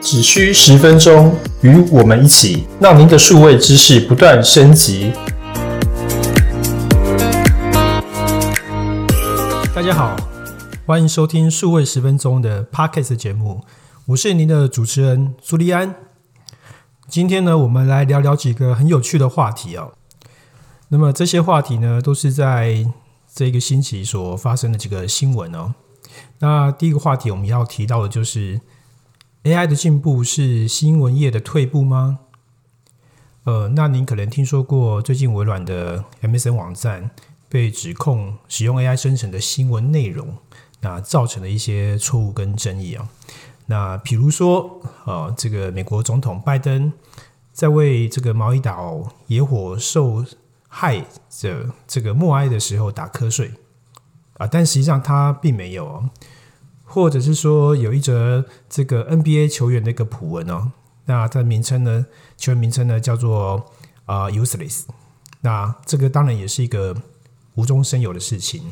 只需十分钟，与我们一起，让您的数位知识不断升级。大家好，欢迎收听数位十分钟的 Podcast 节目，我是您的主持人朱利安。今天呢，我们来聊聊几个很有趣的话题哦。那么这些话题呢，都是在这个星期所发生的几个新闻哦。那第一个话题我们要提到的就是。AI 的进步是新闻业的退步吗？呃，那您可能听说过最近微软的 MSN 网站被指控使用 AI 生成的新闻内容，那造成了一些错误跟争议啊。那比如说，呃，这个美国总统拜登在为这个毛伊岛野火受害着这个默哀的时候打瞌睡啊，但实际上他并没有哦。或者是说有一则这个 NBA 球员的一个普文哦，那他的名称呢，球员名称呢叫做啊 useless，那这个当然也是一个无中生有的事情，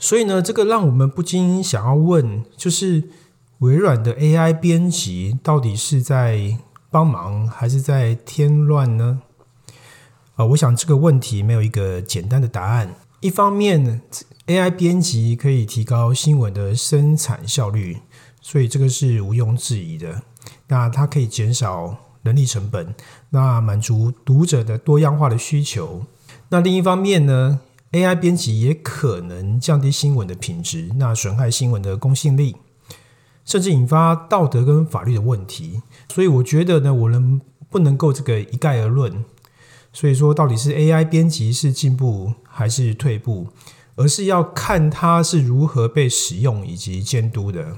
所以呢，这个让我们不禁想要问，就是微软的 AI 编辑到底是在帮忙还是在添乱呢？啊，我想这个问题没有一个简单的答案。一方面。AI 编辑可以提高新闻的生产效率，所以这个是毋庸置疑的。那它可以减少人力成本，那满足读者的多样化的需求。那另一方面呢，AI 编辑也可能降低新闻的品质，那损害新闻的公信力，甚至引发道德跟法律的问题。所以我觉得呢，我能不能够这个一概而论？所以说，到底是 AI 编辑是进步还是退步？而是要看它是如何被使用以及监督的。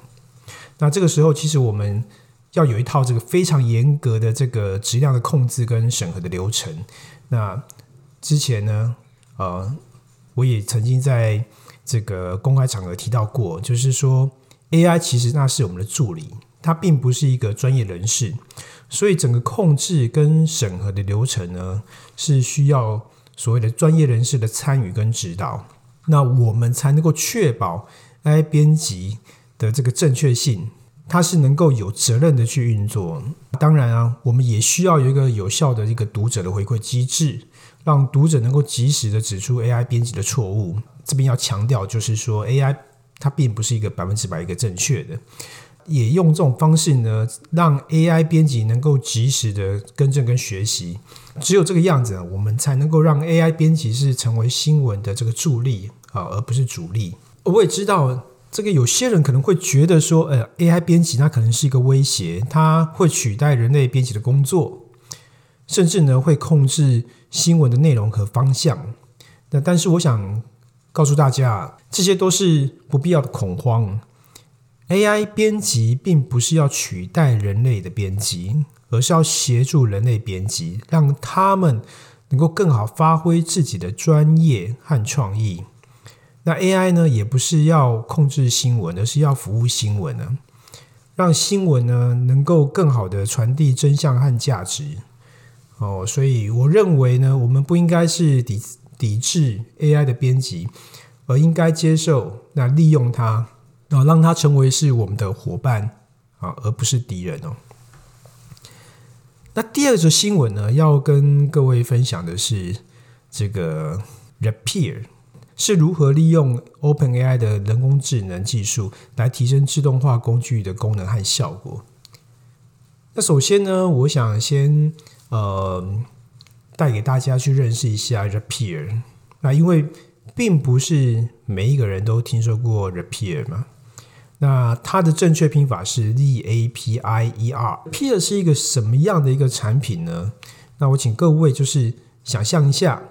那这个时候，其实我们要有一套这个非常严格的这个质量的控制跟审核的流程。那之前呢，呃，我也曾经在这个公开场合提到过，就是说 AI 其实那是我们的助理，它并不是一个专业人士，所以整个控制跟审核的流程呢，是需要所谓的专业人士的参与跟指导。那我们才能够确保 AI 编辑的这个正确性，它是能够有责任的去运作。当然啊，我们也需要有一个有效的一个读者的回馈机制，让读者能够及时的指出 AI 编辑的错误。这边要强调，就是说 AI 它并不是一个百分之百一个正确的，也用这种方式呢，让 AI 编辑能够及时的更正跟学习。只有这个样子，我们才能够让 AI 编辑是成为新闻的这个助力。啊，而不是主力。我也知道，这个有些人可能会觉得说，呃，AI 编辑它可能是一个威胁，它会取代人类编辑的工作，甚至呢会控制新闻的内容和方向。那但是我想告诉大家，这些都是不必要的恐慌。AI 编辑并不是要取代人类的编辑，而是要协助人类编辑，让他们能够更好发挥自己的专业和创意。那 AI 呢，也不是要控制新闻，而是要服务新闻呢，让新闻呢能够更好的传递真相和价值。哦，所以我认为呢，我们不应该是抵抵制 AI 的编辑，而应该接受那利用它，然后让它成为是我们的伙伴啊，而不是敌人哦。那第二则新闻呢，要跟各位分享的是这个 Repair。是如何利用 OpenAI 的人工智能技术来提升自动化工具的功能和效果？那首先呢，我想先呃带给大家去认识一下 Repair。那因为并不是每一个人都听说过 Repair 嘛，那它的正确拼法是 R A P I E R。Repair 是一个什么样的一个产品呢？那我请各位就是想象一下。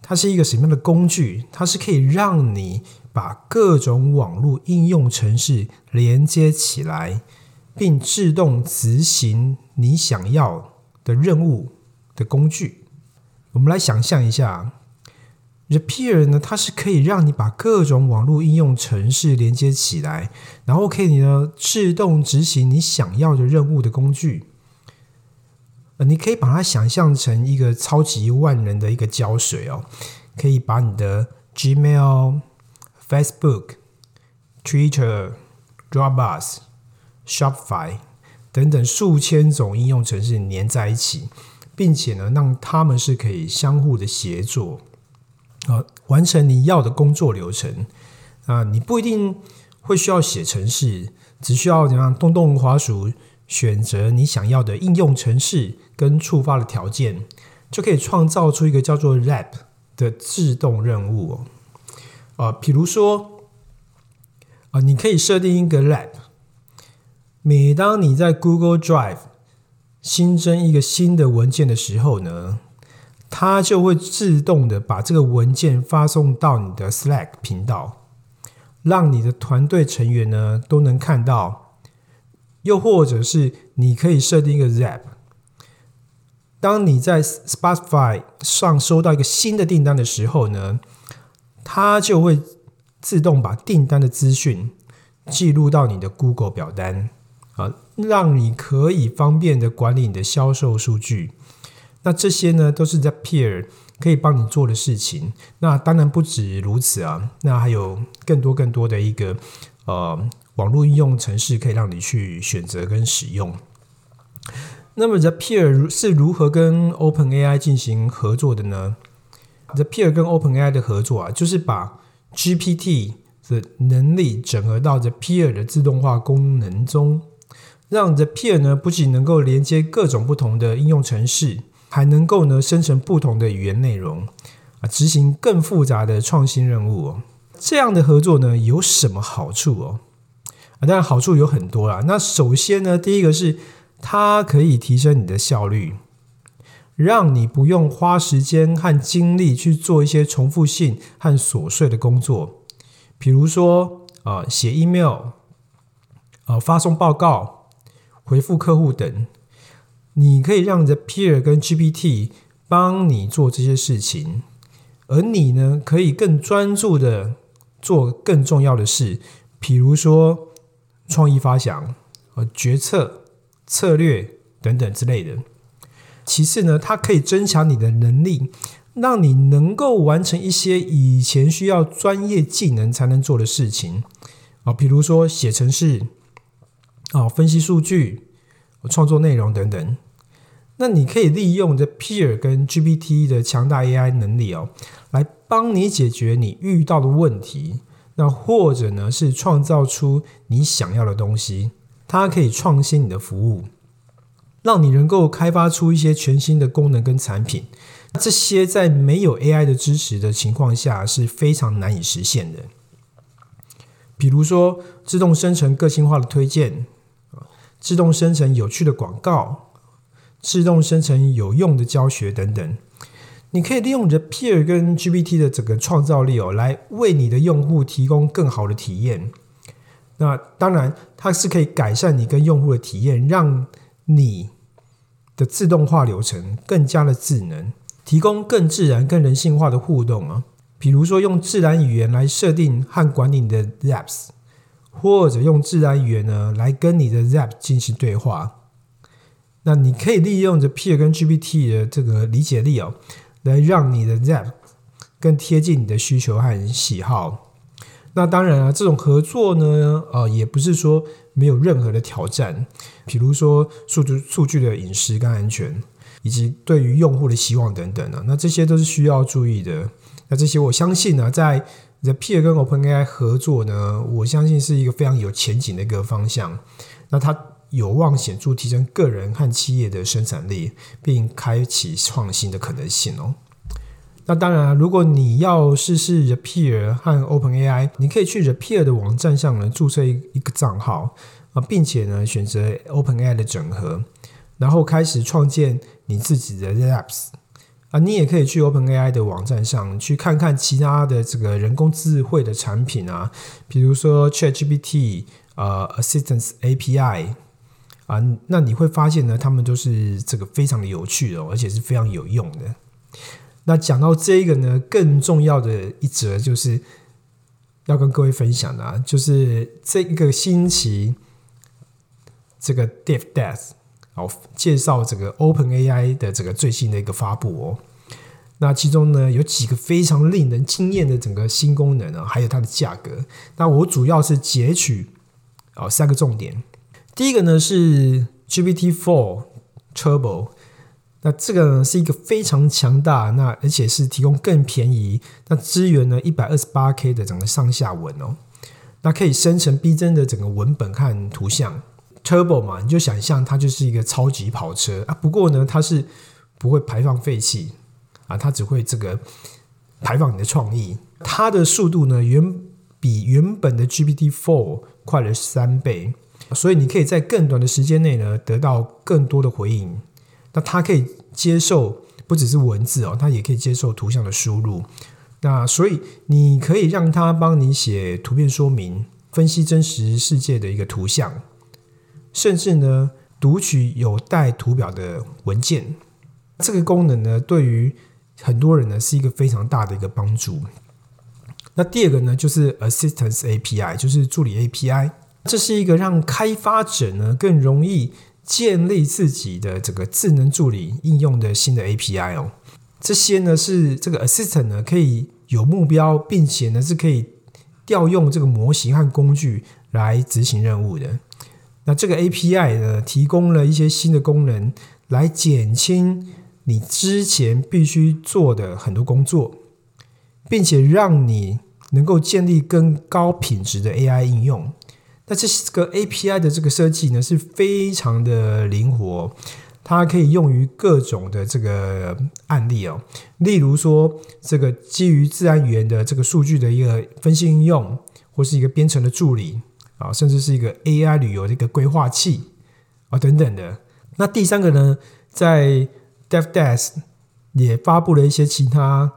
它是一个什么样的工具？它是可以让你把各种网络应用程式连接起来，并自动执行你想要的任务的工具。我们来想象一下，Repair 呢，它是可以让你把各种网络应用程式连接起来，然后可以呢自动执行你想要的任务的工具。呃，你可以把它想象成一个超级万能的一个胶水哦，可以把你的 Gmail、Facebook、Twitter、Dropbox、Shopify 等等数千种应用程式连在一起，并且呢，让他们是可以相互的协作，啊，完成你要的工作流程。啊，你不一定会需要写程式，只需要怎样动动滑鼠。选择你想要的应用程式跟触发的条件，就可以创造出一个叫做 Lab 的自动任务哦。啊，比如说啊，你可以设定一个 Lab，每当你在 Google Drive 新增一个新的文件的时候呢，它就会自动的把这个文件发送到你的 Slack 频道，让你的团队成员呢都能看到。又或者是你可以设定一个 Zap，当你在 Spotify 上收到一个新的订单的时候呢，它就会自动把订单的资讯记录到你的 Google 表单啊，让你可以方便的管理你的销售数据。那这些呢，都是在 Peer 可以帮你做的事情。那当然不止如此啊，那还有更多更多的一个呃。网络应用程式可以让你去选择跟使用。那么，The Peer 是如何跟 Open AI 进行合作的呢？The Peer 跟 Open AI 的合作啊，就是把 GPT 的能力整合到 The Peer 的自动化功能中，让 The Peer 呢不仅能够连接各种不同的应用程式，还能够呢生成不同的语言内容啊，执行更复杂的创新任务哦。这样的合作呢有什么好处哦？啊，当然好处有很多啦。那首先呢，第一个是它可以提升你的效率，让你不用花时间和精力去做一些重复性和琐碎的工作，比如说啊，写 email，啊，发送报告，回复客户等。你可以让 The Peer 跟 GPT 帮你做这些事情，而你呢，可以更专注的做更重要的事，比如说。创意发想、和决策、策略等等之类的。其次呢，它可以增强你的能力，让你能够完成一些以前需要专业技能才能做的事情啊，比如说写程式啊、分析数据、创作内容等等。那你可以利用这 Peer 跟 GPT 的强大 AI 能力哦，来帮你解决你遇到的问题。那或者呢，是创造出你想要的东西，它可以创新你的服务，让你能够开发出一些全新的功能跟产品。这些在没有 AI 的支持的情况下是非常难以实现的。比如说，自动生成个性化的推荐，自动生成有趣的广告，自动生成有用的教学等等。你可以利用你的 Peer 跟 GPT 的整个创造力哦，来为你的用户提供更好的体验。那当然，它是可以改善你跟用户的体验，让你的自动化流程更加的智能，提供更自然、更人性化的互动啊。比如说，用自然语言来设定和管理你的 Zaps，或者用自然语言呢来跟你的 Zap 进行对话。那你可以利用着 Peer 跟 GPT 的这个理解力哦。来让你的 App 更贴近你的需求和喜好。那当然啊，这种合作呢，呃，也不是说没有任何的挑战。比如说数据数据的隐私跟安全，以及对于用户的希望等等啊，那这些都是需要注意的。那这些我相信呢，在 The Peer 跟 OpenAI 合作呢，我相信是一个非常有前景的一个方向。那它有望显著提升个人和企业的生产力，并开启创新的可能性哦。那当然，如果你要试试 The Peer 和 OpenAI，你可以去 The Peer 的网站上呢注册一一个账号啊，并且呢选择 OpenAI 的整合，然后开始创建你自己的 Apps 啊。你也可以去 OpenAI 的网站上去看看其他的这个人工智慧的产品啊，比如说 ChatGPT 啊，Assistance API。啊，那你会发现呢，他们都是这个非常的有趣哦，而且是非常有用的。那讲到这个呢，更重要的一则就是要跟各位分享的，啊，就是这一个星期这个 Dev Death 好介绍这个 Open AI 的这个最新的一个发布哦。那其中呢有几个非常令人惊艳的整个新功能啊，还有它的价格。那我主要是截取哦三个重点。第一个呢是 GPT Four Turbo，那这个呢是一个非常强大，那而且是提供更便宜，那支援呢一百二十八 K 的整个上下文哦，那可以生成逼真的整个文本和图像。Turbo 嘛，你就想象它就是一个超级跑车啊，不过呢它是不会排放废气。啊，它只会这个排放你的创意，它的速度呢远比原本的 GPT Four 快了三倍，所以你可以在更短的时间内呢得到更多的回应。那它可以接受不只是文字哦，它也可以接受图像的输入。那所以你可以让它帮你写图片说明，分析真实世界的一个图像，甚至呢读取有带图表的文件。这个功能呢，对于很多人呢是一个非常大的一个帮助。那第二个呢，就是 Assistance API，就是助理 API。这是一个让开发者呢更容易建立自己的这个智能助理应用的新的 API 哦。这些呢是这个 Assistant 呢可以有目标，并且呢是可以调用这个模型和工具来执行任务的。那这个 API 呢提供了一些新的功能来减轻。你之前必须做的很多工作，并且让你能够建立更高品质的 AI 应用。那这个 API 的这个设计呢，是非常的灵活，它可以用于各种的这个案例哦。例如说，这个基于自然语言的这个数据的一个分析应用，或是一个编程的助理啊，甚至是一个 AI 旅游的一个规划器啊等等的。那第三个呢，在 DevDesk 也发布了一些其他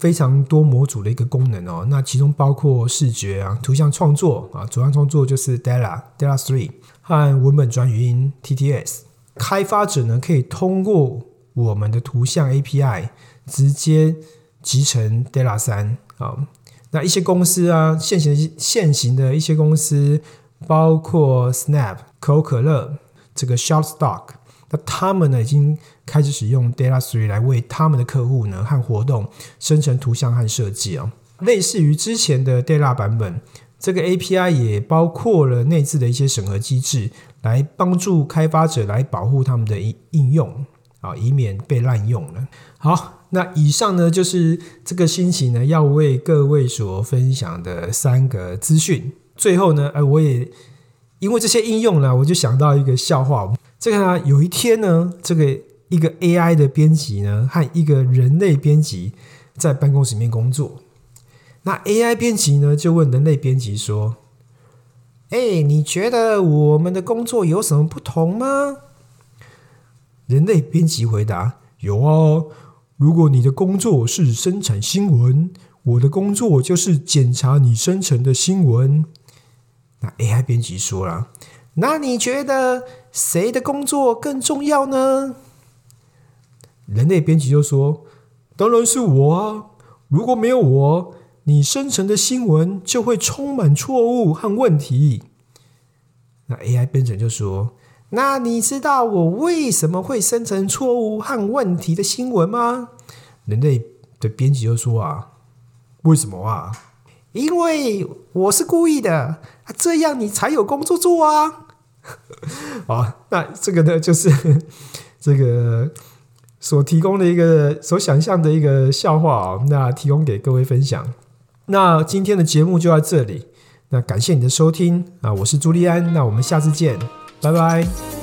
非常多模组的一个功能哦，那其中包括视觉啊、图像创作啊、主要创作就是 Della Della Three 和文本转语音 TTS。开发者呢可以通过我们的图像 API 直接集成 Della 三啊。那一些公司啊，现行现行的一些公司，包括 Snap、可口可乐、这个 Shopstock，那他们呢已经。开始使用 Data Three 来为他们的客户呢和活动生成图像和设计哦，类似于之前的 Data 版本，这个 API 也包括了内置的一些审核机制，来帮助开发者来保护他们的应应用啊，以免被滥用了。好，那以上呢就是这个星期呢要为各位所分享的三个资讯。最后呢，呃，我也因为这些应用呢，我就想到一个笑话。这个呢，有一天呢，这个。一个 AI 的编辑呢，和一个人类编辑在办公室里面工作。那 AI 编辑呢，就问人类编辑说：“哎，你觉得我们的工作有什么不同吗？”人类编辑回答：“有啊，如果你的工作是生产新闻，我的工作就是检查你生成的新闻。”那 AI 编辑说了：“那你觉得谁的工作更重要呢？”人类编辑就说：“当然是我啊！如果没有我，你生成的新闻就会充满错误和问题。”那 AI 编程就说：“那你知道我为什么会生成错误和问题的新闻吗？”人类的编辑就说：“啊，为什么啊？因为我是故意的，这样你才有工作做啊！” 啊，那这个呢，就是 这个。所提供的一个所想象的一个笑话哦，那提供给各位分享。那今天的节目就到这里，那感谢你的收听啊，我是朱利安，那我们下次见，拜拜。